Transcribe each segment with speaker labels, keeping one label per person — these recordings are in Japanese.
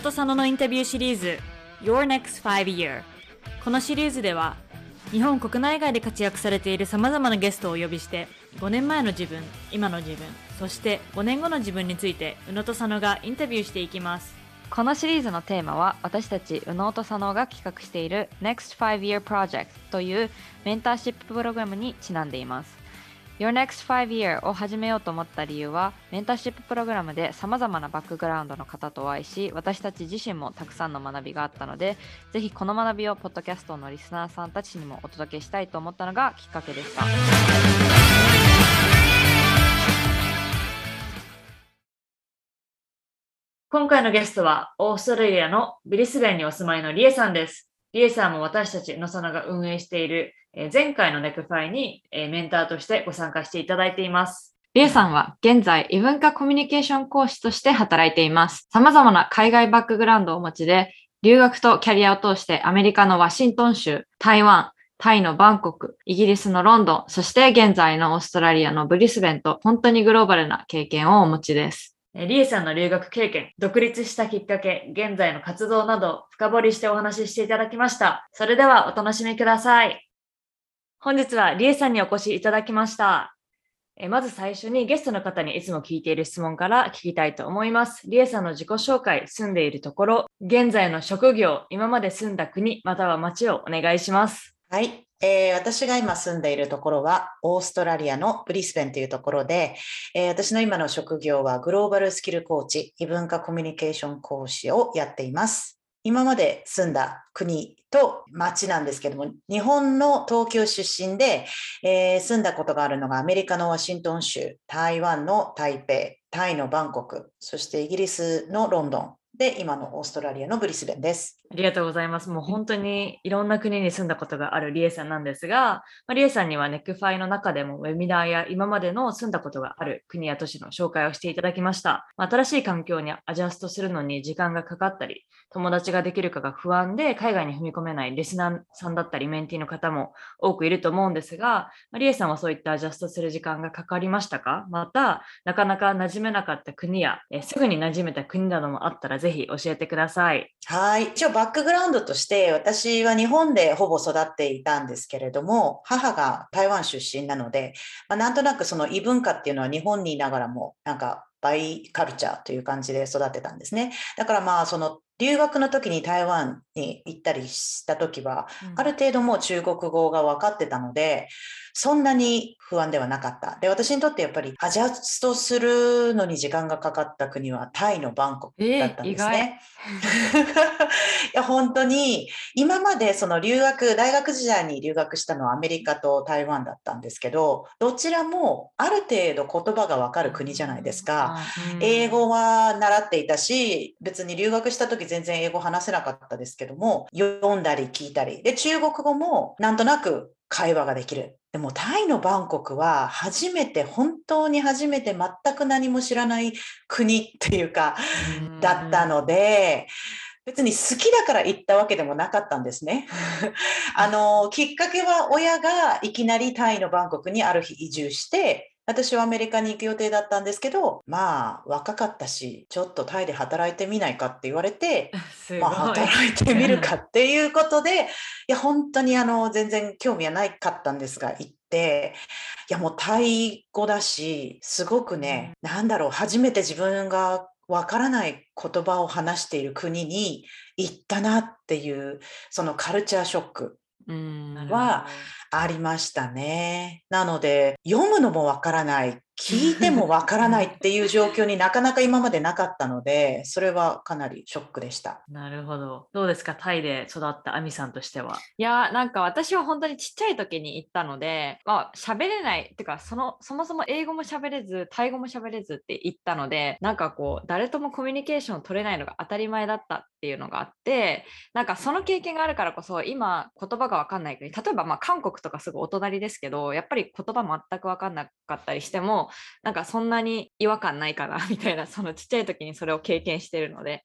Speaker 1: 野戸佐野のインタビューシリーズ Your Next 5 Year このシリーズでは日本国内外で活躍されているさまざまなゲストをお呼びして5年前の自分今の自分そして5年後の自分について宇野と佐野がインタビューしていきます。
Speaker 2: このシリーズのテーマは私たち宇野と佐野が企画している Next 5 Year Project というメンターシッププログラムにちなんでいます。Your Next 5 Year を始めようと思った理由はメンターシッププログラムでさまざまなバックグラウンドの方とお会いし私たち自身もたくさんの学びがあったのでぜひこの学びをポッドキャストのリスナーさんたちにもお届けしたいと思ったのがきっかけでした。
Speaker 1: 今回のゲストはオーストラリアのビリスベンにお住まいのリエさんです。リエさんも私たちのさなが運営している前回のネクファイにメンターとしてご参加していただいています
Speaker 2: リエさんは現在異文化コミュニケーション講師として働いています。様々な海外バックグラウンドをお持ちで、留学とキャリアを通してアメリカのワシントン州、台湾、タイのバンコク、イギリスのロンドン、そして現在のオーストラリアのブリスベンと本当にグローバルな経験をお持ちです。
Speaker 1: リエさんの留学経験、独立したきっかけ、現在の活動など深掘りしてお話ししていただきました。それではお楽しみください。本日はリエさんにお越しいただきました。えまず最初にゲストの方にいつも聞いている質問から聞きたいと思います。リエさんの自己紹介、住んでいるところ、現在の職業、今まで住んだ国、または町をお願いします。
Speaker 3: はい。えー、私が今住んでいるところは、オーストラリアのブリスベンというところで、えー、私の今の職業はグローバルスキルコーチ、異文化コミュニケーション講師をやっています。今まで住んだ国と町なんですけども、日本の東京出身で、えー、住んだことがあるのがアメリカのワシントン州、台湾の台北、タイのバンコク、そしてイギリスのロンドン、で、今のオーストラリアのブリスベンです。
Speaker 1: ありがとうございます。もう本当にいろんな国に住んだことがあるリエさんなんですが、まあ、リエさんには NEXT 5の中でもウェビナーや今までの住んだことがある国や都市の紹介をしていただきました。まあ、新しい環境に adjust するのに時間がかかったり、友達ができるかが不安で海外に踏み込めないリスナーさんだったり mentee の方も多くいると思うんですが、まあ、リエさんはそういった adjust する時間がかかりましたか？また、なかなか馴染めなかった国や、えすぐに馴染めた国などもあったらぜひ教えてください。
Speaker 3: はい。バックグラウンドとして私は日本でほぼ育っていたんですけれども、母が台湾出身なので、まあ、なんとなくその異文化っていうのは日本にいながらもなんかバイカルチャーという感じで育ってたんですね。だからまあその留学の時に台湾に行ったりした時は、ある程度もう中国語が分かってたので、そんなに不安ではなかった。で、私にとってやっぱりアジャストするのに時間がかかった国はタイのバンコクだったんですね。えー、いや、本当に今までその留学、大学時代に留学したのはアメリカと台湾だったんですけど、どちらもある程度言葉がわかる国じゃないですか。英語は習っていたし、別に留学した時全然英語話せなかったですけども、読んだり聞いたり。で、中国語もなんとなく会話ができる。でもタイのバンコクは初めて、本当に初めて全く何も知らない国っていうか、だったので、別に好きだから行ったわけでもなかったんですね。あの、きっかけは親がいきなりタイのバンコクにある日移住して、私はアメリカに行く予定だったんですけど、まあ、若かったし、ちょっとタイで働いてみないかって言われて、まあ、働いてみるかっていうことで、いや、本当にあの、全然興味はないかったんですが、行って、いや、もうタイ語だし、すごくね、なんだろう、初めて自分がわからない言葉を話している国に行ったなっていう、そのカルチャーショックはありましたね。なので、読むのもわからない、聞いてもわからないっていう状況になかなか今までなかったので、それはかなりショックでした。
Speaker 1: なるほど。どうですか、タイで育ったアミさんとしては。
Speaker 2: いや、なんか私は本当にちっちゃい時に行ったので、まあ、喋れない、っていうか、その、そもそも英語も喋れず、タイ語も喋れずって言ったので、なんかこう、誰ともコミュニケーション取れないのが当たり前だったっていうのがあって、なんかその経験があるからこそ、今、言葉がわかんない国、例えばまあ韓国とかすぐお隣ですけど、やっぱり言葉全くわかんなかったりしても、なんかそんなに違和感ないかな みたいなそのちっちゃい時にそれを経験してるので、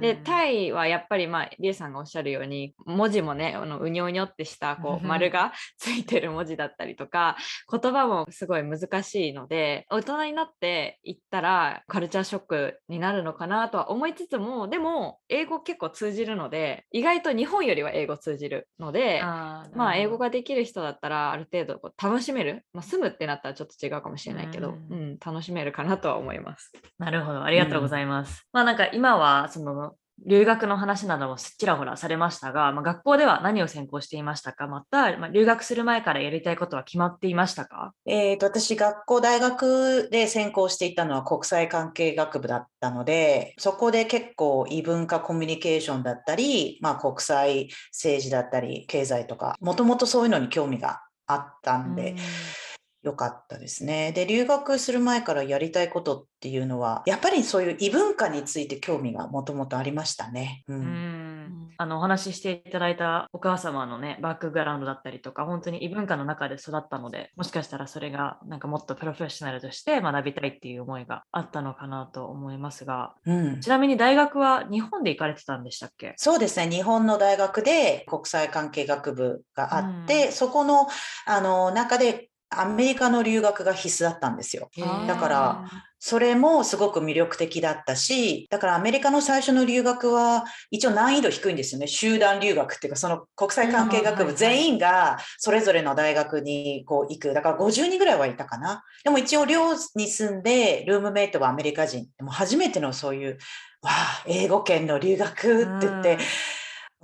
Speaker 2: でタイはやっぱりまあリエさんがおっしゃるように文字もねあのうにょうにょってしたこう丸が ついてる文字だったりとか言葉もすごい難しいので大人になっていったらカルチャーショックになるのかなとは思いつつもでも英語結構通じるので意外と日本よりは英語通じるのでまあ英語ができる人だったらある程度こう楽しめる、まあ、住むってなったらちょっと違うかもしれないけど、うん、うん、楽しめるかなとは思います。
Speaker 1: なるほど。ありがとうございます。うん、まあなんか今はその留学の話などもちらほらされましたが、まあ、学校では何を専攻していましたか？また、まあ、留学する前からやりたいことは決まっていましたか？
Speaker 3: えーと、私、学校、大学で専攻していたのは国際関係学部だったので、そこで結構異文化コミュニケーションだったり、まあ、国際政治だったり、経済とか、もともとそういうのに興味があったんで、良かったですね。で、留学する前からやりたいことっていうのは、やっぱりそういう異文化について興味がもともとありましたね。うん、
Speaker 1: うん。あのお話ししていただいたお母様のね、バックグラウンドだったりとか、本当に異文化の中で育ったので、もしかしたらそれがなんかもっとプロフェッショナルとして学びたいっていう思いがあったのかなと思いますが、うん、ちなみに大学は日本で行かれてたんでしたっけ？
Speaker 3: そうですね、日本の大学で国際関係学部があって、うん、そこのあの中でアメリカの留学が必須だったんですよ。だから、それもすごく魅力的だったし、だからアメリカの最初の留学は一応難易度低いんですよね。集団留学っていうか、その国際関係学部全員がそれぞれの大学にこう行く。だから50人ぐらいはいたかな。でも一応寮に住んで、ルームメイトはアメリカ人。でも初めてのそういう、わあ、英語圏の留学って言って、うん、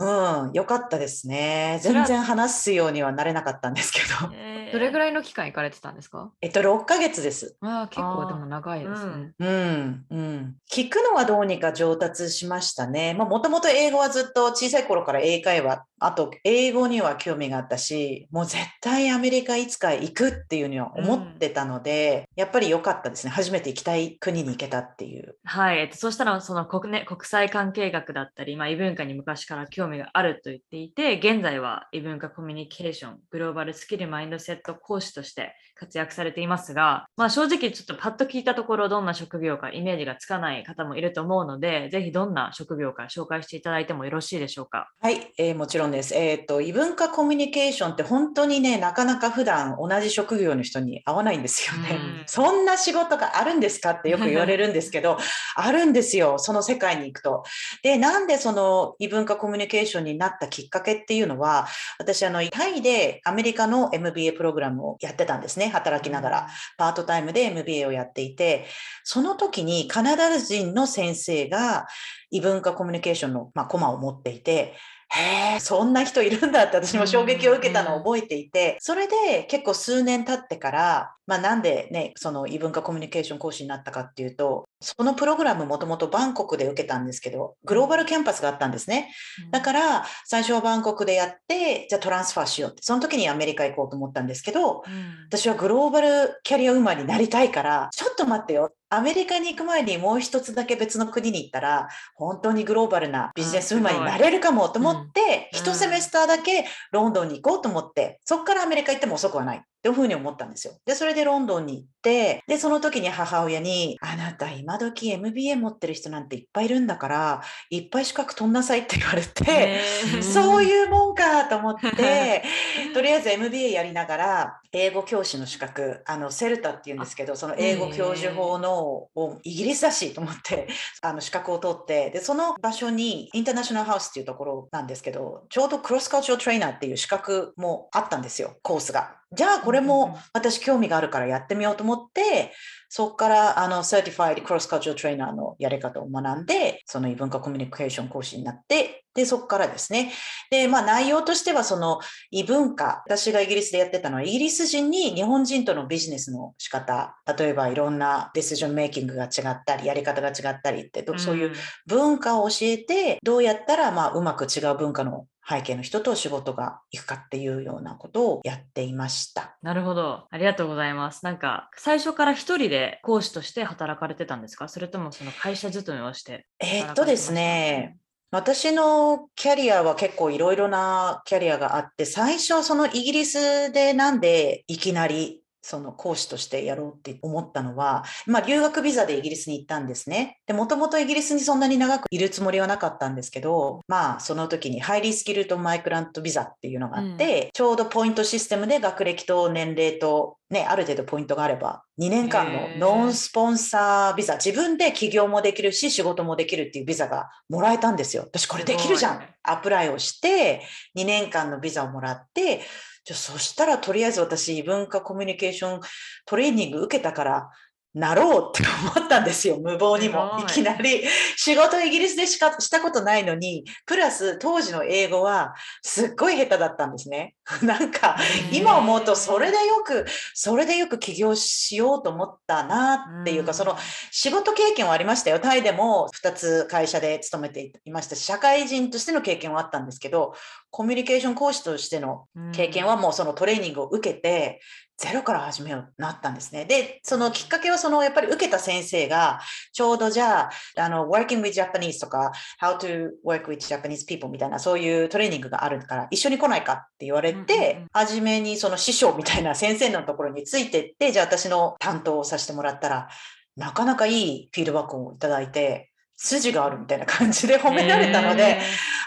Speaker 3: よかったですね。全然話すようにはなれなかったんですけど。
Speaker 2: えー、どれぐらいの期間行かれてたんですか？
Speaker 3: えっと、6ヶ月です。
Speaker 2: ああ、結構でも長いですね。
Speaker 3: うん、うん。聞くのはどうにか上達しましたね。まあ、もともと英語はずっと小さい頃から英会話、あと英語には興味があったし、もう絶対アメリカいつか行くっていうには思ってたので、うん、やっぱり良かったですね。初めて行きたい国に行けたっていう。
Speaker 1: はい。えっと、そしたら、その国,、ね、国際関係学だったり、まあ、異文化に昔から興味があると言っていて、現在は異文化コミュニケーション、グローバルスキルマインドセット講師として活躍されていますが、まあ、正直ちょっとパッと聞いたところどんな職業かイメージがつかない方もいると思うので、ぜひどんな職業か紹介していただいてもよろしいでしょうか。
Speaker 3: はい、えー、もちろんです。えっ、ー、と、異文化コミュニケーションって本当にね、なかなか普段同じ職業の人に会わないんですよね。そんな仕事があるんですかってよく言われるんですけど、あるんですよ、その世界に行くと。で、なんでその異文化コミュニケーションになったきっかけっていうのは、私、あの、タイでアメリカの MBA プログラムをやってたんですね。働きながら。パートタイムで MBA をやっていて、その時にカナダ人の先生が異文化コミュニケーションの、まあ、コマを持っていて、へえ、そんな人いるんだって私も衝撃を受けたのを覚えていて、それで結構数年経ってから、まあなんでね、その異文化コミュニケーション講師になったかっていうと、そのプログラムもともとバンコクで受けたんですけど、グローバルキャンパスがあったんですね。だから最初はバンコクでやって、じゃあトランスファーしようって、その時にアメリカ行こうと思ったんですけど、私はグローバルキャリアウーマンになりたいから、ちょっと待ってよ。アメリカに行く前にもう一つだけ別の国に行ったら、本当にグローバルなビジネスウーマンになれるかもと思って、一、セメスターだけロンドンに行こうと思って、そこからアメリカ行っても遅くはない。っていうふうに思ったんですよ。で、それでロンドンに行って、で、その時に母親に、あなた今時 MBA 持ってる人なんていっぱいいるんだから、いっぱい資格取んなさいって言われて、そういうもんかと思って、とりあえず MBA やりながら、英語教師の資格、あの、セルタっていうんですけど、その英語教授法の、イギリスだしと思って、あの、資格を取って、で、その場所に、インターナショナルハウスっていうところなんですけど、ちょうどクロスカルチャートレーナーっていう資格もあったんですよ、コースが。じゃあこれも私興味があるからやってみようと思って、そこからあの、 certified cross culture trainer のやり方を学んで、その異文化コミュニケーション講師になって、で、そこからですね。で、まあ内容としてはその異文化、私がイギリスでやってたのは、イギリス人に日本人とのビジネスの仕方、例えばいろんな decision making が違ったり、やり方が違ったりって、そういう文化を教えて、どうやったらまあうまく違う文化の背景の人と仕事がいくかっていうようなことをやっていました。
Speaker 1: なるほど。ありがとうございます。なんか、最初から一人で講師として働かれてたんですか？それともその会社勤めをして
Speaker 3: えー、っとですね、私のキャリアは結構いろいろなキャリアがあって、最初そのイギリスでなんでいきなりその講師としてやろうって思ったのは、まあ、留学ビザでイギリスに行ったんですね。で、もともとイギリスにそんなに長くいるつもりはなかったんですけど、まあ、その時にハイリースキルとマイクラントビザっていうのがあって、うん、ちょうどポイントシステムで学歴と年齢とね、ある程度ポイントがあれば、2年間のノンスポンサービザ、自分で起業もできるし、仕事もできるっていうビザがもらえたんですよ。私これできるじゃん。アプライをして、2年間のビザをもらって、じゃそしたらとりあえず私異文化コミュニケーショントレーニング受けたからなろうって思ったんですよ。無謀にも。いきなり。仕事イギリスでしかしたことないのに、プラス当時の英語はすっごい下手だったんですね。なんか、今思うとそれでよく、それでよく起業しようと思ったなっていうか、その仕事経験はありましたよ。タイでも2つ会社で勤めていましたし、社会人としての経験はあったんですけど、コミュニケーション講師としての経験はもうそのトレーニングを受けて、ゼロから始めようなったんですね。で、そのきっかけは、そのやっぱり受けた先生が、ちょうどじゃあ、あの、working with Japanese とか、how to work with Japanese people みたいな、そういうトレーニングがあるから、一緒に来ないかって言われて、初めにその師匠みたいな先生のところについてって、じゃあ私の担当をさせてもらったら、なかなかいいフィードバックをいただいて、筋があるみたいな感じで褒められたので、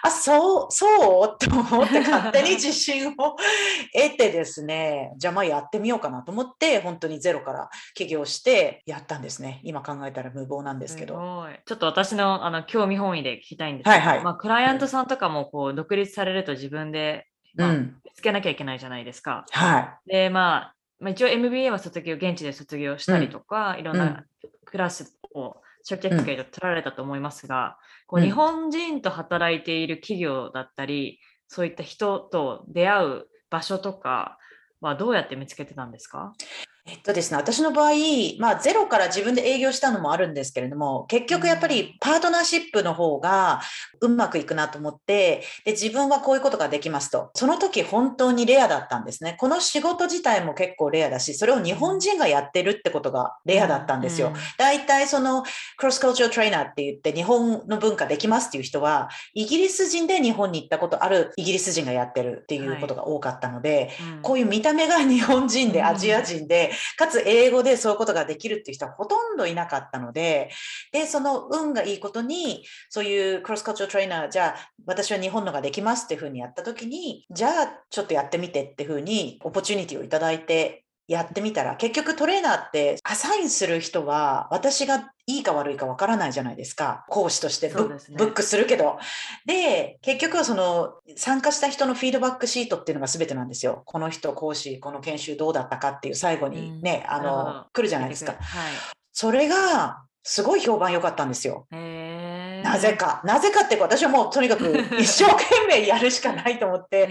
Speaker 3: あ、そう、そうと思って勝手に自信を得てですね、じゃあまあやってみようかなと思って、本当にゼロから起業してやったんですね。今考えたら無謀なんですけど。
Speaker 1: ちょっと私のあの興味本位で聞きたいんですけど、はいはい、まあ、クライアントさんとかもこう独立されると自分で、まあ、うん、つけなきゃいけないじゃないですか。
Speaker 3: はい、
Speaker 1: で、まあ、まあ、一応 MBA は卒業、現地で卒業したりとか、うん、いろんなクラスをシャティフィケート取られたと思いますが、こう日本人と働いている企業だったり、そういった人と出会う場所とかはどうやって見つけてたんですか？
Speaker 3: えっとですね、私の場合、まあ、ゼロから自分で営業したのもあるんですけれども、結局やっぱりパートナーシップの方がうまくいくなと思って、で、自分はこういうことができますと。その時本当にレアだったんですね。この仕事自体も結構レアだし、それを日本人がやってるってことがレアだったんですよ。大体そのクロスカルチャートレーナーって言って日本の文化できますっていう人は、イギリス人で日本に行ったことあるイギリス人がやってるっていうことが多かったので、はいうん、こういう見た目が日本人でアジア人で、かつ英語でそういうことができるっていう人はほとんどいなかったので、で、その運がいいことに、そういうクロスカルチャートレーナー、じゃあ私は日本のができますっていうふうにやった時に、じゃあちょっとやってみてっていうふうに、オポチュニティをいただいて、やってみたら、結局トレーナーってアサインする人は私がいいか悪いかわからないじゃないですか。講師としてブ,、ね、ブックするけど。で、結局はその参加した人のフィードバックシートっていうのが全てなんですよ。この人講師、この研修どうだったかっていう最後にね、うん、あの、来るじゃないですか。はい、それがすごい評判良かったんですよ。なぜか。なぜかって私はもうとにかく 一生懸命やるしかないと思って、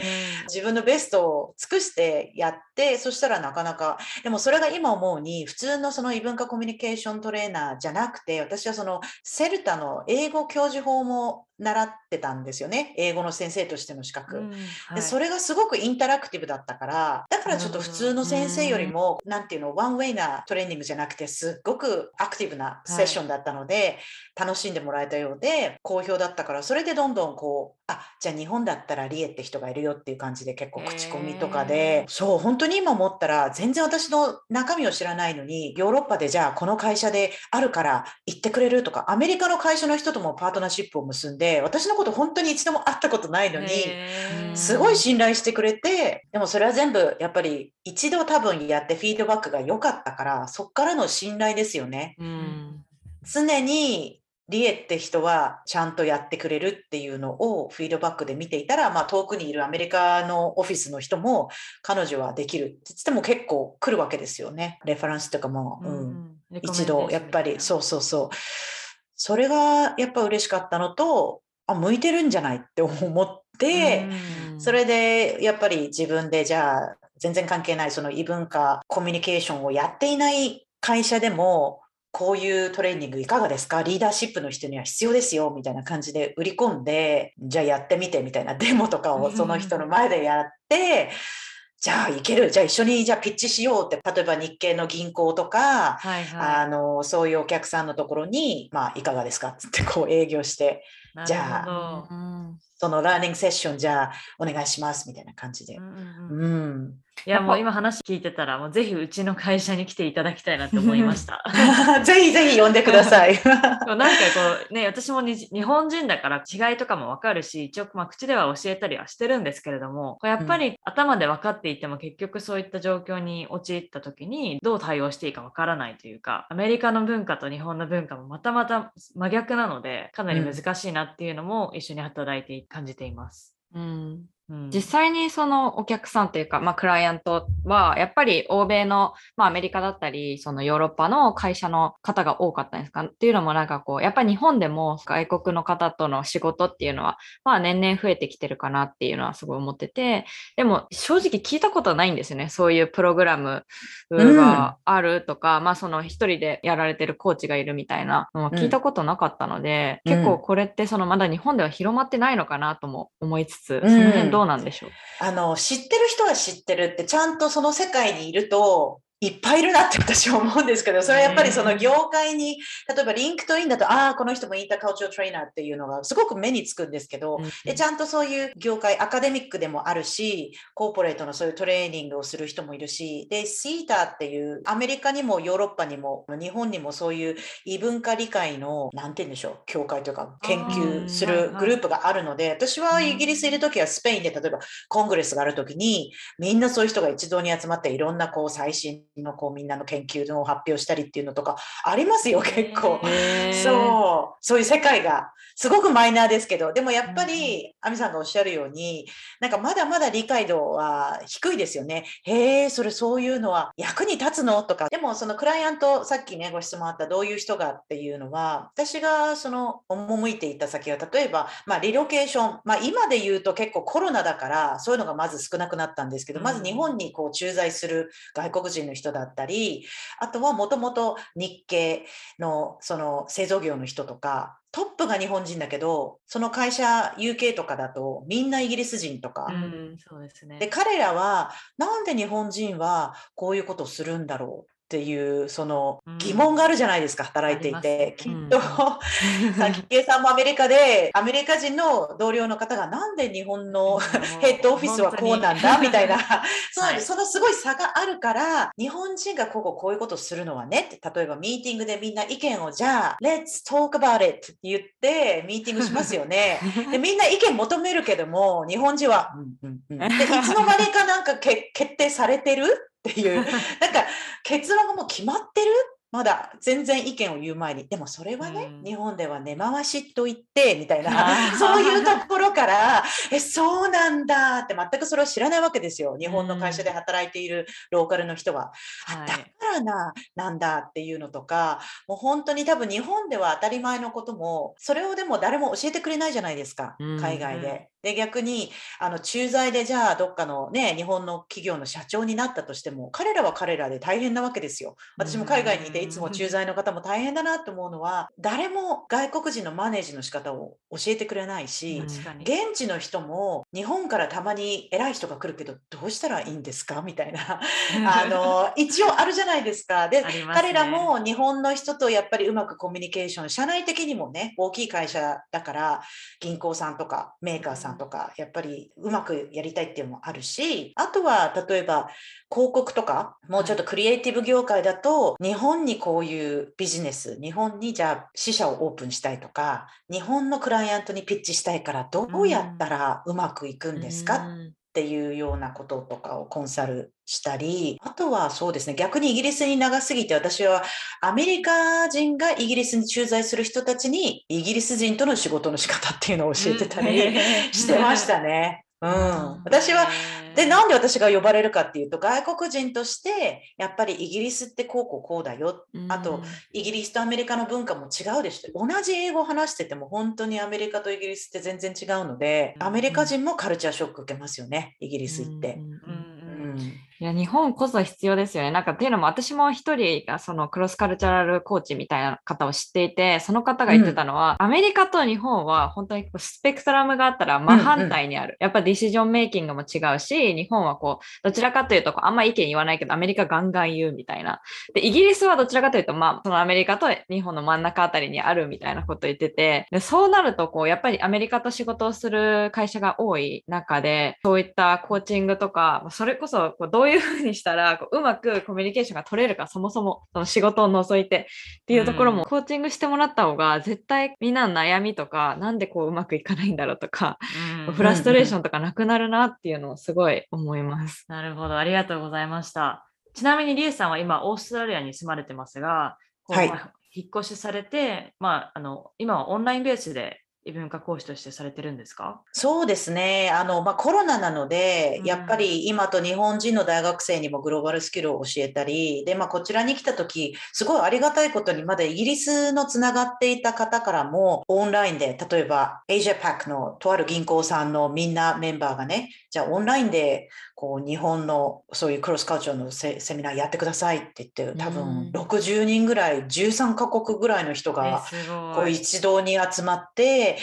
Speaker 3: 自分のベストを尽くしてやって、そしたらなかなか、でもそれが今思うに、普通のその異文化コミュニケーショントレーナーじゃなくて、私はそのセルタの英語教授法も習ってたんですよね。英語の先生としての資格、うんはい、で。それがすごくインタラクティブだったから、だからちょっと普通の先生よりも、なんていうの、ワンウェイなトレーニングじゃなくて、すっごくアクティブなセッションだったので、はい、楽しんでもらえたようで、好評だったから、それでどんどんこう、あ、じゃあ日本だったらリエって人がいるよっていう感じで結構口コミとかで、そう、本当に今思ったら、全然私の中身を知らないのに、ヨーロッパでじゃあこの会社であるから行ってくれるとか、アメリカの会社の人ともパートナーシップを結んで、私のこと本当に一度も会ったことないのに、すごい信頼してくれて、でもそれは全部やっぱり一度多分やってフィードバックが良かったから、そっからの信頼ですよね。常にリエって人はちゃんとやってくれるっていうのをフィードバックで見ていたら、まあ、遠くにいるアメリカのオフィスの人も彼女はできるって言っても結構来るわけですよね。レファランスとかも、うん、うん、一度やっぱりそうそうそう。それがやっぱ嬉しかったのと、あ、向いてるんじゃないって思って、それでやっぱり自分でじゃあ全然関係ないその異文化コミュニケーションをやっていない会社でもこういうトレーニングいかがですか？リーダーシップの人には必要ですよ。みたいな感じで売り込んでじゃあやってみてみたいなデモとかをその人の前でやって、じゃあ行ける、じゃあ一緒にじゃあピッチしようって、例えば日系の銀行とか、はいはい、あのそういうお客さんのところに、まあいかがですか？ってこう営業して、じゃあ、そのラーニングセッションじゃあお願いします。みたいな感じで。うん、うん。うん、
Speaker 1: いやもう今話聞いてたらもうぜひうちの会社に来ていただきたいなって思いました。
Speaker 3: ぜひぜひ呼んでください。
Speaker 1: なんかこうね私もに日本人だから違いとかもわかるし一応まあ口では教えたりはしてるんですけれどもこうやっぱり頭で分かっていても結局そういった状況に陥った時にどう対応していいかわからないというかアメリカの文化と日本の文化もまたまた真逆なのでかなり難しいなっていうのも一緒に働いて感じています。
Speaker 2: うん
Speaker 1: うん
Speaker 2: 実際にそのお客さんというか、まあ、クライアントはやっぱり欧米の、まあ、アメリカだったりそのヨーロッパの会社の方が多かったんですか？っていうのもなんかこうやっぱり日本でも外国の方との仕事っていうのは、まあ、年々増えてきてるかなっていうのはすごい思っててでも正直聞いたことないんですよね。そういうプログラムがあるとか、まあその一人でやられてるコーチがいるみたいなのは聞いたことなかったので、
Speaker 3: うん。
Speaker 2: 結構これってそのまだ日本では広まってないのかなとも思いつつ、
Speaker 3: ん。
Speaker 2: その辺どうなんでしょう？
Speaker 3: あの、知ってる人は知ってるって、ちゃんとその世界にいると、いっぱいいるなって私は思うんですけど、それはやっぱりその業界に、例えば LinkedIn だと、ああ、この人も intercultural trainer っていうのがすごく目につくんですけど、でちゃんとそういう業界、アカデミックでもあるし、 corporate のそういうトレーニングをする人もいるし、で、 SIETAR っていう、アメリカにもヨーロッパにも、日本にもそういう異文化理解の、なんて言うんでしょう、協会というか、研究するグループがあるので、私はイギリスいるときはスペインで、例えばコングレスがあるときに、みんなそういう人が一堂に集まって、いろんなこう最新のこうみんなの研究の発表したりっていうのとかありますよ、結構。そう、そういう世界がすごくマイナーですけど、でもやっぱり、亜美さんがおっしゃるように、なんかまだまだ理解度は低いですよね。へえ、それそういうのは役に立つの？とか。でもそのクライアント、さっきね、ご質問あったどういう人がっていうのは、私がその赴いていた先は、例えば、まあリロケーション、まあ今で言うと結構コロナだから、そういうのがまず少なくなったんですけど、まず日本にこう駐在する外国人の人だったり、あとはもともと日系のその製造業の人とか、トップが日本人だけど、その会社 UK とかだとみんなイギリス人とか、
Speaker 1: うん、そうですね。
Speaker 3: で彼らはなんで日本人はこういうことをするんだろうっていうその
Speaker 1: うん。
Speaker 3: 疑問があるじゃないですか、働いていて、
Speaker 1: ね
Speaker 3: っと、さっき圭さんもアメリカでアメリカ人の同僚の方がなんで日本の ヘッドオフィスはこうなんだみたいな、そう
Speaker 1: はい。
Speaker 3: そのすごい差があるから、日本人がこここういうことをするのはねって、例えばミーティングでみんな意見をじゃあ、Let's talk about it って言ってミーティングしますよね。でみんな意見求めるけども、日本人は、うんうんうん、でいつの間にかなんかけ決定されてるっていう、なんか結論がもう決まってる？まだ。全然意見を言う前に、でもそれはね、
Speaker 1: うん。
Speaker 3: 日本では根回しと言って、みたい
Speaker 1: あ
Speaker 3: な、
Speaker 1: ー。
Speaker 3: そういうところから、え、そうなんだ。って全くそれを知らないわけですよ。日本の会社で働いているローカルの人は。あ
Speaker 1: はい。
Speaker 3: だからな、なんだ。っていうのとか、もう本当に多分日本では当たり前のことも、それをでも誰も教えてくれないじゃないですか、
Speaker 2: うん。
Speaker 3: 海外で。で、逆に、あの、駐在でじゃあどっかのね、日本の企業の社長になったとしても、彼らは彼らで大変なわけですよ。私も海外にいて、いつも駐在の方も大変だなと思うのは、誰も外国人のマネージの仕方を教えてくれないし。現地の人も日本からたまに偉い人が来るけどどうしたらいいんですか？みたいなあの一応あるじゃないですか。で、
Speaker 1: ね
Speaker 3: 彼らも日本の人とやっぱりうまくコミュニケーション社内的にもね大きい会社だから銀行さんとかメーカーさんとかやっぱりうまくやりたいっていうのもあるしあとは例えば広告とかもうちょっとクリエイティブ業界だと日本にこういうビジネス日本にじゃあ支社をオープンしたいとか日本のクライアントにピッチしたいからどうやったらうまくいくんですか、
Speaker 2: うん
Speaker 3: っていうようなこととかをコンサルしたり、あとはそうですね、逆にイギリスに長すぎて私はアメリカ人がイギリスに駐在する人たちにイギリス人との仕事の仕方っていうのを教えてたり してましたね。うん。私は、で、なんで私が呼ばれるかっていうと、外国人として、やっぱりイギリスってこうこうこうだよ。あと、イギリスとアメリカの文化も違うでしょ。同じ英語を話してても、本当にアメリカとイギリスって全然違うので、アメリカ人もカルチャーショック受けますよね、イギリス行って。
Speaker 2: うんうん
Speaker 1: うん
Speaker 3: う
Speaker 1: うん
Speaker 3: ん
Speaker 2: いや、日本こそ必要ですよね。なんかっていうのも私も一人がそのクロスカルチャルコーチみたいな方を知っていて、その方が言ってたのは、アメリカと日本は本当にスペクトラムがあったら真反対にある。やっぱディシジョンメイキングも違うし、日本はこう、どちらかというとこうあんま意見言わないけど、アメリカガンガン言うみたいな。で、イギリスはどちらかというと、まあ、そのアメリカと日本の真ん中あたりにあるみたいなことを言ってて、でそうなると、こう、やっぱりアメリカと仕事をする会社が多い中で、そういったコーチングとか、それこそこうどうういうふうにしたらこううまくコミュニケーションが取れるかそもそもその仕事を除いて。っていうところもコーチングしてもらった方が絶対みんなの悩みとかなんでこううまくいかないんだろうとか、
Speaker 1: うん。
Speaker 2: フラストレーションとかなくなるなっていうのをすごい思います。
Speaker 1: なるほど、ありがとうございました。ちなみに、リエさんは今、オーストラリアに住まれてますが、
Speaker 3: はい。
Speaker 1: まあ引っ越しされて、まあ、あの今はオンラインベースで異文化講師としてされてるんですか？
Speaker 3: そうですね。あの、まあ、コロナなので
Speaker 1: う、ん。
Speaker 3: やっぱり今と日本人の大学生にもグローバルスキルを教えたり、で、まあ、こちらに来た時、すごいありがたいことに、まだイギリスのつながっていた方からも、オンラインで、例えば、エイジャパックのとある銀行さんのみんなメンバーがね、じゃあオンラインで、こう、日本のそういうクロスカルチャーのセセミナーやってくださいって言って、多
Speaker 1: うん。
Speaker 3: 分60人ぐらい、13カ国ぐらいの人が、こう一堂に集まって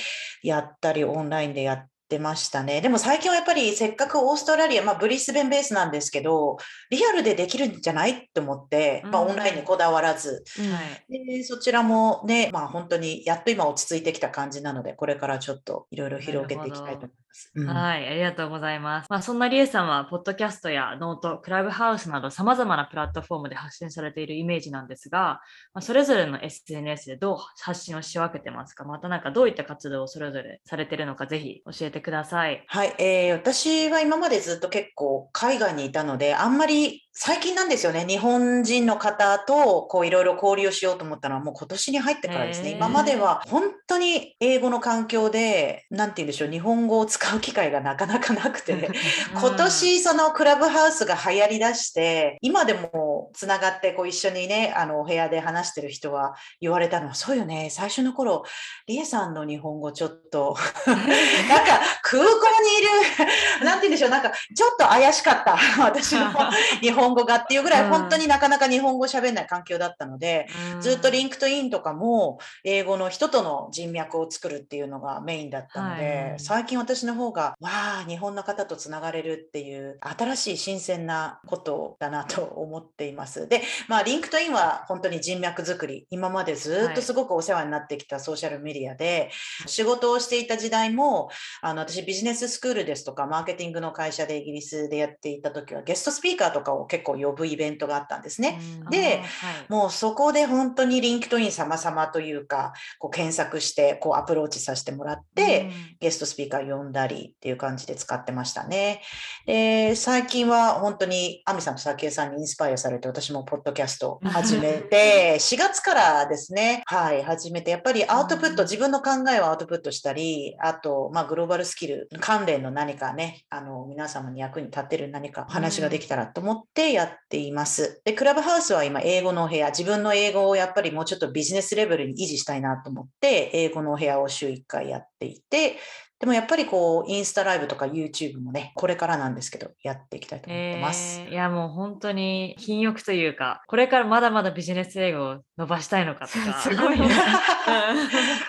Speaker 3: やったりオンラインでやってましたね。でも最近はやっぱりせっかくオーストラリア、まあ、ブリスベンベースなんですけどリアルでできるんじゃないって思って、まあ、
Speaker 1: うん
Speaker 3: オンラインにこだわらず、
Speaker 1: はい
Speaker 3: でそちらもね、まあ、本当にやっと今落ち着いてきた感じなのでこれからちょっといろいろ広げていきたいと思います。うん
Speaker 1: はい、ありがとうございます。まあ、そんなリエさんは、ポッドキャストやノート、クラブハウスなど様々なプラットフォームで発信されているイメージなんですが、まあ、それぞれの SNS でどう発信を仕分けてますかまたなんかどういった活動をそれぞれされているのか、ぜひ教えてください。
Speaker 3: はい、えー私は今までずっと結構海外にいたので、あんまり最近なんですよね、日本人の方とこういろいろ交流しようと思ったのはもう今年に入ってからですね。今までは本当に英語の環境で、なんて言うんでしょう、日本語を使う機会がなかなかなくて、今年そのクラブハウスが流行りだして、今でもつながってこう一緒にね、あのお部屋で話してる人は言われたのは、そうよね、最初の頃、リエさんの日本語ちょっと、なんか空港にいる、なんて言うんでしょう、なんかちょっと怪しかった、私の 日本語がっていうぐらい、
Speaker 1: うん。
Speaker 3: 本当になかなか日本語喋んない環境だったので、ずっと LinkedIn とかも英語の人との人脈を作るっていうのがメインだったので、
Speaker 1: はい。
Speaker 3: 最近私の方がわあ日本の方とつながれるっていう新しい新鮮なことだなと思っています。で、まあ LinkedIn は本当に人脈作り今までずっとすごくお世話になってきたソーシャルメディアで、仕事をしていた時代もあの私ビジネススクールですとかマーケティングの会社でイギリスでやっていた時はゲストスピーカーとかを結構呼ぶイベントがあったんですね。で
Speaker 1: はい、
Speaker 3: もうそこで本当に LinkedIn 様々というか、こう検索してこうアプローチさせてもらって、ゲストスピーカー呼んだりっていう感じで使ってましたね。で、最近は本当にアミさんとサキエさんにインスパイアされて、私もポッドキャストを始めて、4月からですね、はい、始めて、やっぱりアウトプット、
Speaker 1: うん
Speaker 3: 自分の考えをアウトプットしたり、あと、まあ、グローバルスキル関連の何かね、あの、皆様に役に立てる何かお話ができたらと思ってやっています。で、クラブハウスは今、英語のお部屋、自分の英語をやっぱりもうちょっとビジネスレベルに維持したいなと思って、英語のお部屋を週1回やっていて、でもやっぱりこう、インスタライブとか YouTube もね、これからなんですけど、やっていきたいと思ってます。
Speaker 1: えーいやもう本当に品欲というか、これからまだまだビジネス英語を伸ばしたいのかとか。
Speaker 2: すごいね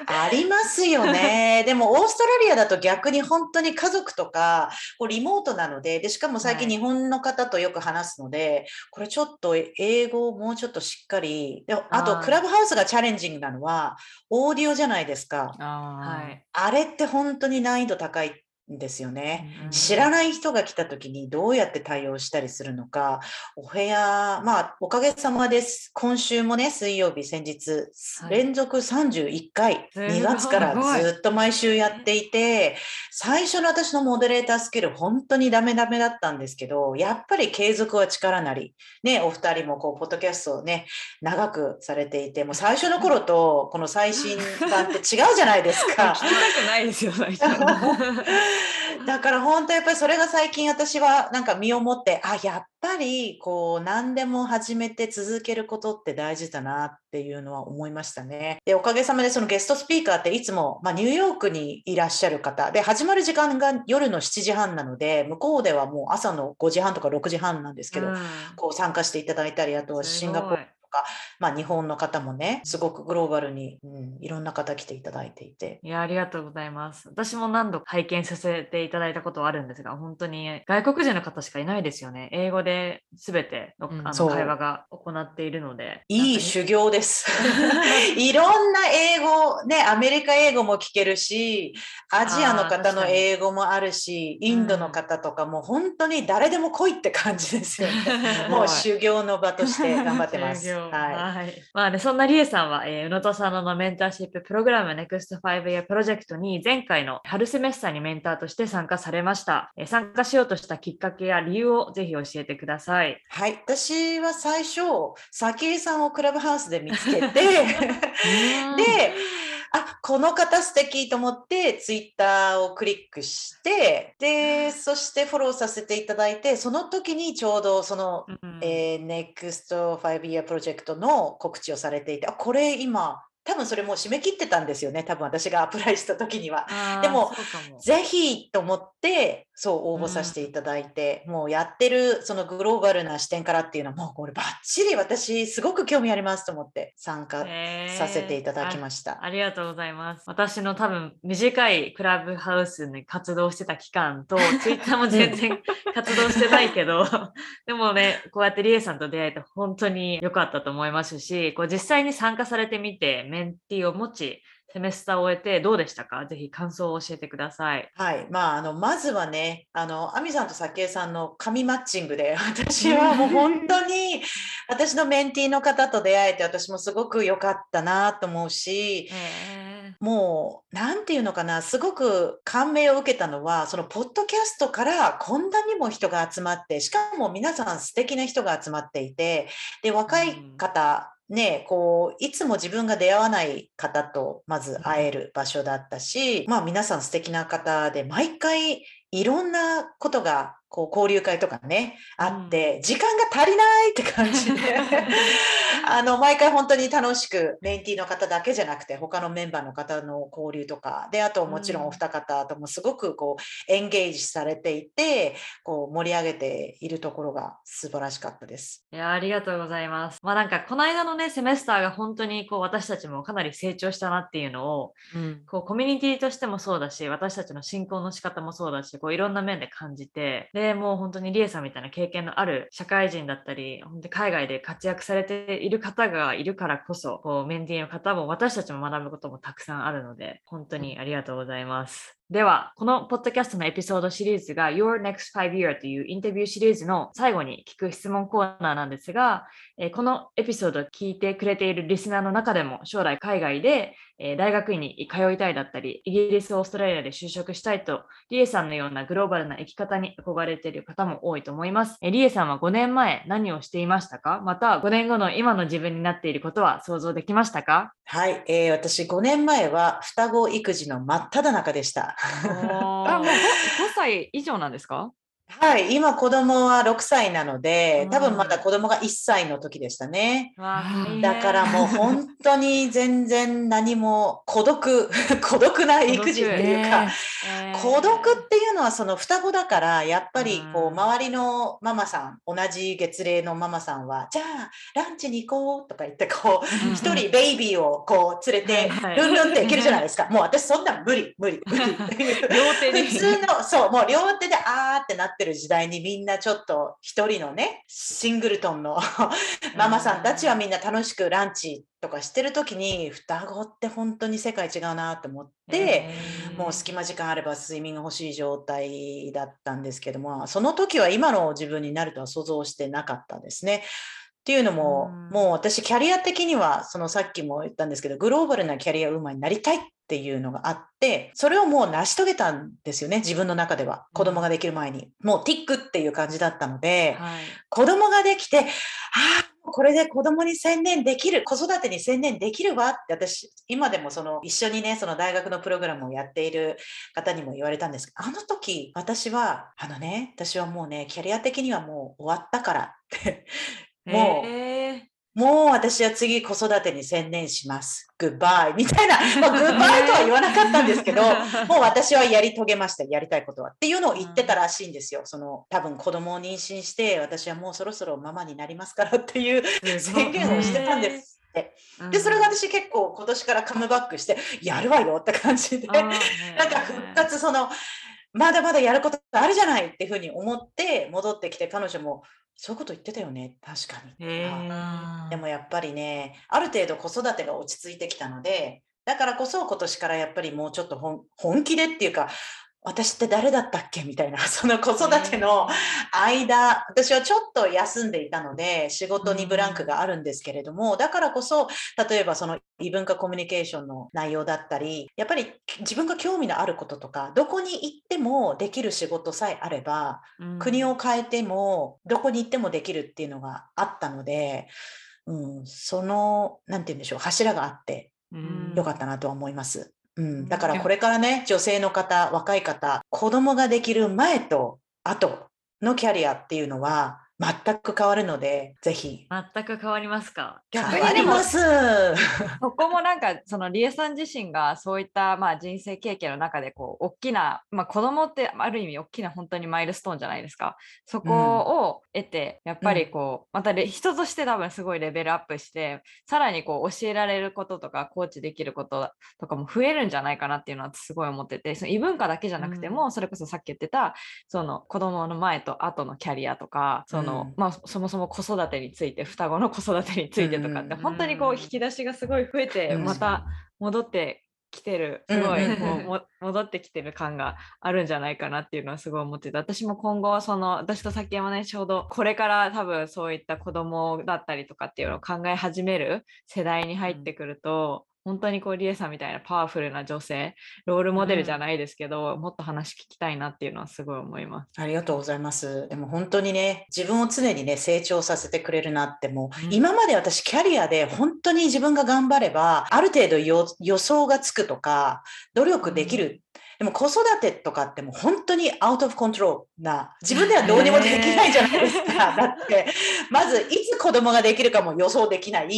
Speaker 3: ありますよね。でもオーストラリアだと逆に本当に家族とかこうリモートなのでで、しかも最近
Speaker 1: はい
Speaker 3: 日本の方とよく話すので、これちょっと英語をもうちょっとしっかり、であとクラブハウスがチャレンジングなのはオーディオじゃないですか。
Speaker 2: あー
Speaker 1: はい。
Speaker 3: あれって本当に難易度高いっですよね。
Speaker 1: うん
Speaker 3: 知らない人が来た時にどうやって対応したりするのか、お部屋、まあ、おかげさまです。今週もね、水曜日、先日、
Speaker 1: はい
Speaker 3: 連続31回、
Speaker 1: すごい
Speaker 3: 2月からずっと毎週やっていて、最初の私のモデレータースキル、本当にダメダメだったんですけど、やっぱり継続は力なり、ね、お二人もこう、ポッドキャストをね、長くされていて、もう最初の頃と、この最新版って違うじゃないですか
Speaker 2: 聞き。たくないですよ、最初。
Speaker 3: だから本当やっぱりそれが最近私はなんか身をもって、あ、やっぱりこう何でも始めて続けることって大事だなっていうのは思いましたね。で、おかげさまでそのゲストスピーカーっていつも、まあ、ニューヨークにいらっしゃる方。で、始まる時間が夜の7時半なので、向こうではもう朝の5時半とか6時半なんですけど、
Speaker 1: うん。
Speaker 3: こう参加していただいたり、あとはシンガポールか、まあ、日本の方もね、すごくグローバルに、うん、いろんな方来ていただいていて。
Speaker 1: いや、ありがとうございます。私も何度拝見させていただいたことはあるんですが、本当に外国人の方しかいないですよね。英語で全ての,、あの会話が行っているので。
Speaker 3: いい修行です。いろんな英語、ね、アメリカ英語も聞けるし、アジアの方の英語もあるし、インドの方とかも本当に誰でも来いって感じですよね。もう 修行の場として頑張ってます。はい、
Speaker 1: はい。まあね、そんなりえさんは、えー、宇野戸さんのメンターシッププログラム NEXT 5 Year プロジェクトに前回の春セメスターにメンターとして参加されました。えー、参加しようとしたきっかけや理由をぜひ教えてください。
Speaker 3: はい。私は最初、早紀江さんをクラブハウスで見つけて で、あこの方素敵と思ってツイッターをクリックしてでそしてフォローさせていただいてその時にちょうどその、うん、えー、NEXT 5 Year プロジェクトの告知をされていてあこれ今多分それもう締め切ってたんですよね多分私がアプライした時には。でもぜひと思ってそう応募させていただいて、うん、もうやってるそのグローバルな視点からっていうのはもうこればっちり私すごく興味ありますと思って参加させていただきました。
Speaker 1: ありがとうございます。私の多分短いクラブハウスに活動してた期間と ツイッターも全然 活動してないけどでもねこうやってリエさんと出会えて本当に良かったと思いますしこう実際に参加されてみてメンティーを持ち、セメスターを終えてどうでしたか？ぜひ感想を教えてください。
Speaker 3: はい。まあ、あの、まずはね、あの、アミさんと早紀江さんの神マッチングで、私はもう本当に、私のメンティーの方と出会えて、私もすごく良かったなと思うし、もう、なんていうのかな、すごく感銘を受けたのは、そのポッドキャストからこんなにも人が集まって、しかも皆さん素敵な人が集まっていて、で、若い方、ね、こう、いつも自分が出会わない方とまず会える場所だったし、まあ皆さん素敵な方で、毎回いろんなことがこう交流会とかね、あって、時間が足りないって感じで あの、毎回本当に楽しく、メンティーの方だけじゃなくて、他のメンバーの方の交流とか、で、あともちろんお二方ともすごくこう、エンゲージされていて、こう、盛り上げているところが素晴らしかったです。
Speaker 1: いや、ありがとうございます。まあなんか、この間のね、セメスターが本当にこう、私たちもかなり成長したなっていうのを、うん、こう、コミュニティとしてもそうだし、私たちの進行の仕方もそうだし、こう、いろんな面で感じて、で、もう本当にリエさんみたいな経験のある社会人だったり、本当海外で活躍されている方がいるからこそ、こうメンディーの方も私たちも学ぶこともたくさんあるので、本当にありがとうございます。では、このポッドキャストのエピソードシリーズが Your Next Five Year というインタビューシリーズの最後に聞く質問コーナーなんですが、このエピソードを聞いてくれているリスナーの中でも将来海外で大学院に通いたいだったり、イギリス、オーストラリアで就職したいと、リエさんのようなグローバルな生き方に憧れている方も多いと思います。リエさんは5年前何をしていましたか？また5年後の今の自分になっていることは想像できましたか？
Speaker 3: はい、えー、私5年前は双子育児の真っ只中でした。
Speaker 2: あもう 5, 5歳以上なんですか？
Speaker 3: はい、今子供は6歳なので、多分まだ子供が1歳の時でしたね。だからもう本当に全然何も 孤独、孤独な育児っていうか、孤独っていうのはその双子だから、やっぱりこう周りのママさん、同じ月齢のママさんは、じゃあランチに行こうとか言って、こう、一人ベイビーをこう連れて、ルンルンって行けるじゃないですか。もう私そんな無理、無理、無理。両手で。普通の、そう、もう両手であーってなってってる時代にみんなちょっと一人のね、シングルトンのママさんたちはみんな楽しくランチとかしてる時に双子って本当に世界違うなと思って、もう隙間時間あれば睡眠が欲しい状態だったんですけども、その時は今の自分になるとは想像してなかったですね。っていうのも、もう私キャリア的には、そのさっきも言ったんですけど、グローバルなキャリアウーマンになりたいっていうのがあって、それをもう成し遂げたんですよね、自分の中では。子供ができる前に。もうティックっていう感じだったので、はい、子供ができて、ああ、これで子供に専念できる、子育てに専念できるわって私、今でもその一緒にね、その大学のプログラムをやっている方にも言われたんですけど、あの時私は、あのね、私はもうね、キャリア的にはもう終わったからってもう、もう私は次子育てに専念します。グッバイみたいな、まあ、グッバイとは言わなかったんですけど、もう私はやり遂げました、やりたいことは。っていうのを言ってたらしいんですよ。その多分子供を妊娠して、私はもうそろそろママになりますからっていう宣言をしてたんですって。で、それが私結構今年からカムバックして、やるわよって感じで、なんか復活その、まだまだやることあるじゃないっていうふうに思って戻ってきて、彼女も、そういうこと言ってたよね、確かに。でもやっぱりね、ある程度子育てが落ち着いてきたので、だからこそ今年からやっぱりもうちょっと本本気でっていうか、私って誰だったっけ？みたいな、その子育ての間、私はちょっと休んでいたので、仕事にブランクがあるんですけれども、だからこそ、例えばその異文化コミュニケーションの内容だったり、やっぱり自分が興味のあることとか、どこに行ってもできる仕事さえあれば、国を変えても、どこに行ってもできるっていうのがあったので、うん、その、なんて言うんでしょう、柱があって、よかったなとは思います。うん、だからこれからね、女性の方、若い方、子供ができる前と後のキャリアっていうのは全く変わるので、ぜひ。
Speaker 1: 全く変わりますか？
Speaker 2: 逆
Speaker 3: 変わります。
Speaker 2: そこもなんかそのリエさん自身がそういったまあ人生経験の中でこう大きな、まあ、子供ってある意味大きな本当にマイルストーンじゃないですかそこを得て、やっぱりこうまた人として多分すごいレベルアップしてさらにこう教えられることとかコーチできることとかも増えるんじゃないかなっていうのはすごい思っててその異文化だけじゃなくても、それこそさっき言ってたその子供の前と後のキャリアとかその、
Speaker 3: うん。
Speaker 2: まあ、そもそも子育てについて双子の子育てについてとかって、
Speaker 3: うん
Speaker 2: 本当にこう引き出しがすごい増えて、
Speaker 3: うん。
Speaker 2: また戻ってきてるすごいもうも戻ってきてる感があるんじゃないかなっていうのはすごい思ってて私も今後その私と崎山ねちょうどこれから多分そういった子供だったりとかっていうのを考え始める世代に入ってくると、本当にこうリエさんみたいなパワフルな女性ロールモデルじゃないですけど、もっと話聞きたいなっていうのはすごい思います。
Speaker 3: ありがとうございます。でも本当にね、自分を常にね、成長させてくれるなって、もう、
Speaker 2: うん
Speaker 3: 今まで私キャリアで本当に自分が頑張れば、ある程度よ予想がつくとか、努力できる。でも子育てとかってもう本当にアウトオブコントロールな、自分ではどうにもできないじゃないですか。だって、まずいつ子供ができるかも予想できない。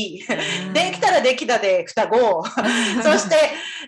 Speaker 3: できたらできたで双子。そして、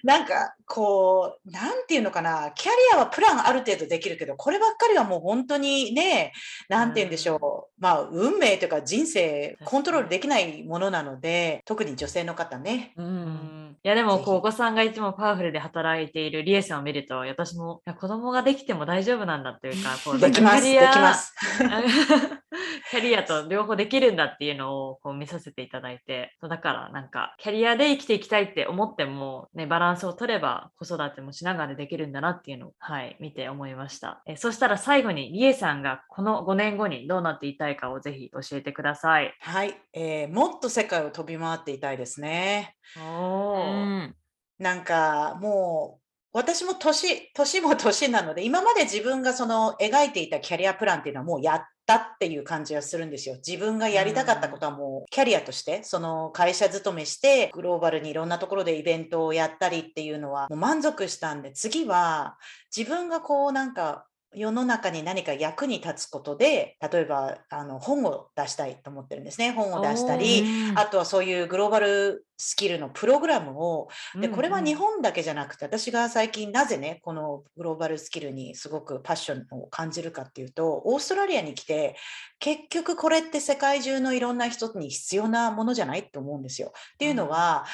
Speaker 3: なんか、こう、なんていうのかな、キャリアはプランある程度できるけど、こればっかりはもう本当にね、なんて言うんでしょう、まあ、運命というか人生、コントロールできないものなので、特に女性の方ね。
Speaker 2: うん
Speaker 1: いやでもこうお子さんがいつもパワフルで働いているリエさんを見ると私もいや子供ができても大丈夫なんだというか こう
Speaker 3: できます、で
Speaker 1: なんかキャリア
Speaker 3: きます。
Speaker 1: キャリアと両方できるんだっていうのをこう見させていただいてだからなんかキャリアで生きていきたいって思っても、ね、バランスを取れば子育てもしながらできるんだなっていうのを、はい、見て思いましたえそしたら最後にリエさんがこの5年後にどうなっていたいかをぜひ教えてください。
Speaker 3: はい、えーもっと世界を飛び回っていたいですね。
Speaker 1: おー
Speaker 2: うん。
Speaker 3: なんかもう私も年年も年なので今まで自分がその描いていたキャリアプランっていうのはもうやったっていう感じがするんですよ。自分がやりたかったことはもうキャリアとしてその会社勤めしてグローバルにいろんなところでイベントをやったりっていうのはもう満足したんで次は自分がこうなんか世の中に何か役に立つことで例えばあの本を出したいと思ってるんですね。本を出したりあとはそういうグローバルスキルのプログラムをでこれは日本だけじゃなくて私が最近なぜねこのグローバルスキルにすごくパッションを感じるかっていうとオーストラリアに来て結局これって世界中のいろんな人に必要なものじゃないって思うんですよ。っていうのは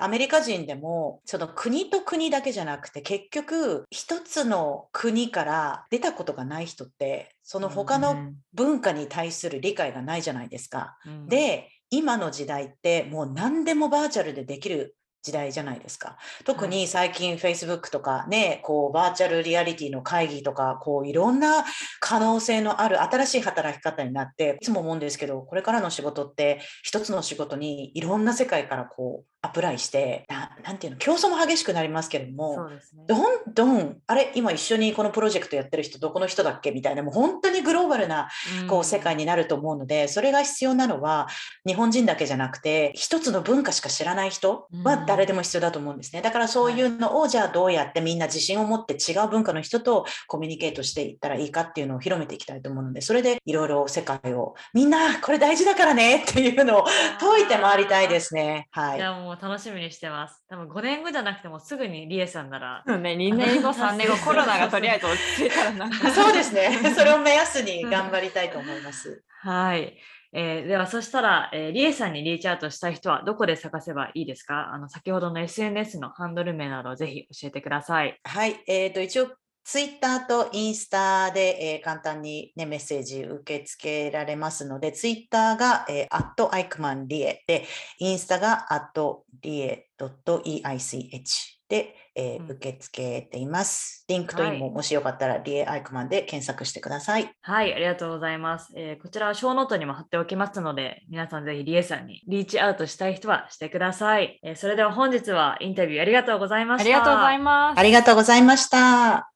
Speaker 3: アメリカ人でもその国と国だけじゃなくて結局一つの国から出たことがない人ってその他の文化に対する理解がないじゃないですか。
Speaker 2: うん
Speaker 3: で今の時代ってもう何でもバーチャルでできる時代じゃないですか。特に最近 Facebook とかね、こうバーチャルリアリティの会議とか、こういろんな可能性のある新しい働き方になって、いつも思うんですけど、これからの仕事って一つの仕事にいろんな世界からこうアプライしてななんていうの競争も激しくなりますけれども、
Speaker 1: ね。
Speaker 3: どんどんあれ今一緒にこのプロジェクトやってる人どこの人だっけ？みたいなもう本当にグローバルなこう世界になると思うので、それが必要なのは日本人だけじゃなくて一つの文化しか知らない人は誰でも必要だと思うんですね。だからそういうのをじゃあどうやってみんな自信を持って違う文化の人とコミュニケートしていったらいいかっていうのを広めていきたいと思うので、それでいろいろ世界をみんなこれ大事だからねっていうのを解いて回りたいですね。はい
Speaker 1: 楽しみにしてます。多分5年後じゃなくてもすぐにリエさんなら
Speaker 2: うんね、2年後、3年後、コロナがとりあえず落ち着いたらなんか。
Speaker 3: そうですね。それを目安に頑張りたいと思います。
Speaker 1: はい。えーでは、そしたら、えーリエさんにリーチアウトしたい人はどこで探せばいいですか？あの先ほどの SNS のハンドル名などをぜひ教えてください。
Speaker 3: はい。えっ、と、一応、ツイッターとインスタで、えー簡単に、ね、メッセージ受け付けられますので、ツイッターが、えー、at アイクマンリエで、インスタが at リエ .eich で、えー
Speaker 1: うん
Speaker 3: 受け付けています。 LinkedIn も、もしよかったら、リエアイクマンで検索してください。
Speaker 1: はい、ありがとうございます。えーこちらは show note にも貼っておきますので、皆さんぜひリエさんに reach out したい人はしてください。えーそれでは本日はインタビューありがとうございました。
Speaker 2: ありがとうございます。
Speaker 3: ありがとうございました。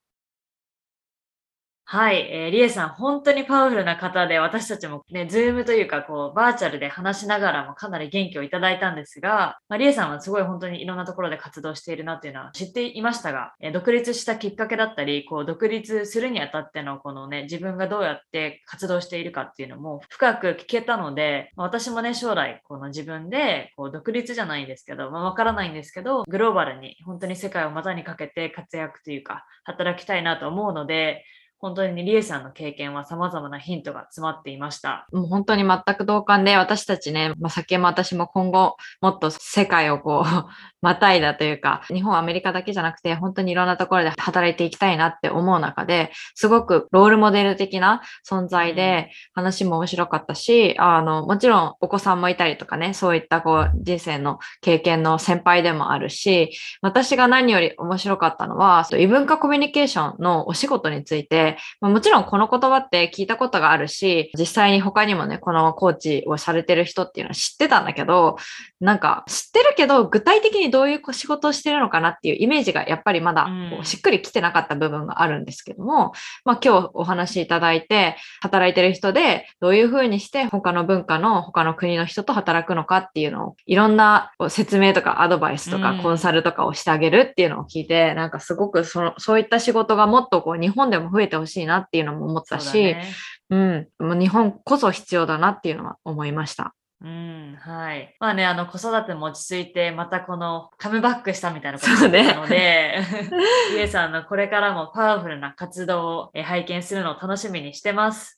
Speaker 1: はい、えー、リエさん、本当にパワフルな方で、私たちもね、 Zoom というか、こう、バーチャルで話しながらもかなり元気をいただいたんですが、まあ、リエさんはすごい本当にいろんなところで活動しているなっていうのは知っていましたが、えー独立したきっかけだったり、こう、独立するにあたっての、このね、自分がどうやって活動しているかっていうのも深く聞けたので、まあ私もね、将来、この自分で、こう、独立じゃないんですけど、まあ、わからないんですけど、グローバルに、本当に世界を股にかけて活躍というか、働きたいなと思うので、本当にリエさんの経験は様々なヒントが詰まっていました。
Speaker 2: もう本当に全く同感で、私たちね、まあ、先も私も今後、もっと世界をこう、またいだというか、日本、アメリカだけじゃなくて、本当にいろんなところで働いていきたいなって思う中で、すごくロールモデル的な存在で、話も面白かったし、あの、もちろんお子さんもいたりとかね、そういったこう、人生の経験の先輩でもあるし、私が何より面白かったのは、異文化コミュニケーションのお仕事について、まあもちろんこの言葉って聞いたことがあるし、実際に他にもね、このコーチをされてる人っていうのは知ってたんだけど、なんか知ってるけど、具体的にどういう仕事をしてるのかなっていうイメージがやっぱりまだ
Speaker 1: うん。
Speaker 2: こうしっくりきてなかった部分があるんですけども、まあ今日お話しいただいて、働いてる人でどういうふうにして他の文化の他の国の人と働くのかっていうのをいろんな説明とかアドバイスとか
Speaker 1: うん。
Speaker 2: コンサルとかをしてあげるっていうのを聞いて、なんかすごくそのそういった仕事がもっとこう日本でも増えてほしいなっていうのも思ったし、
Speaker 1: ね
Speaker 2: うん、もう日本こそ必要だなっていうのは思いました。
Speaker 1: うん、はい。まあね、あの、子育ても落ち着いて、またこのカムバックしたみたいなこと
Speaker 2: そうね
Speaker 1: だったので、リエさんのこれからもパワフルな活動をえ拝見するのを楽しみにしてます。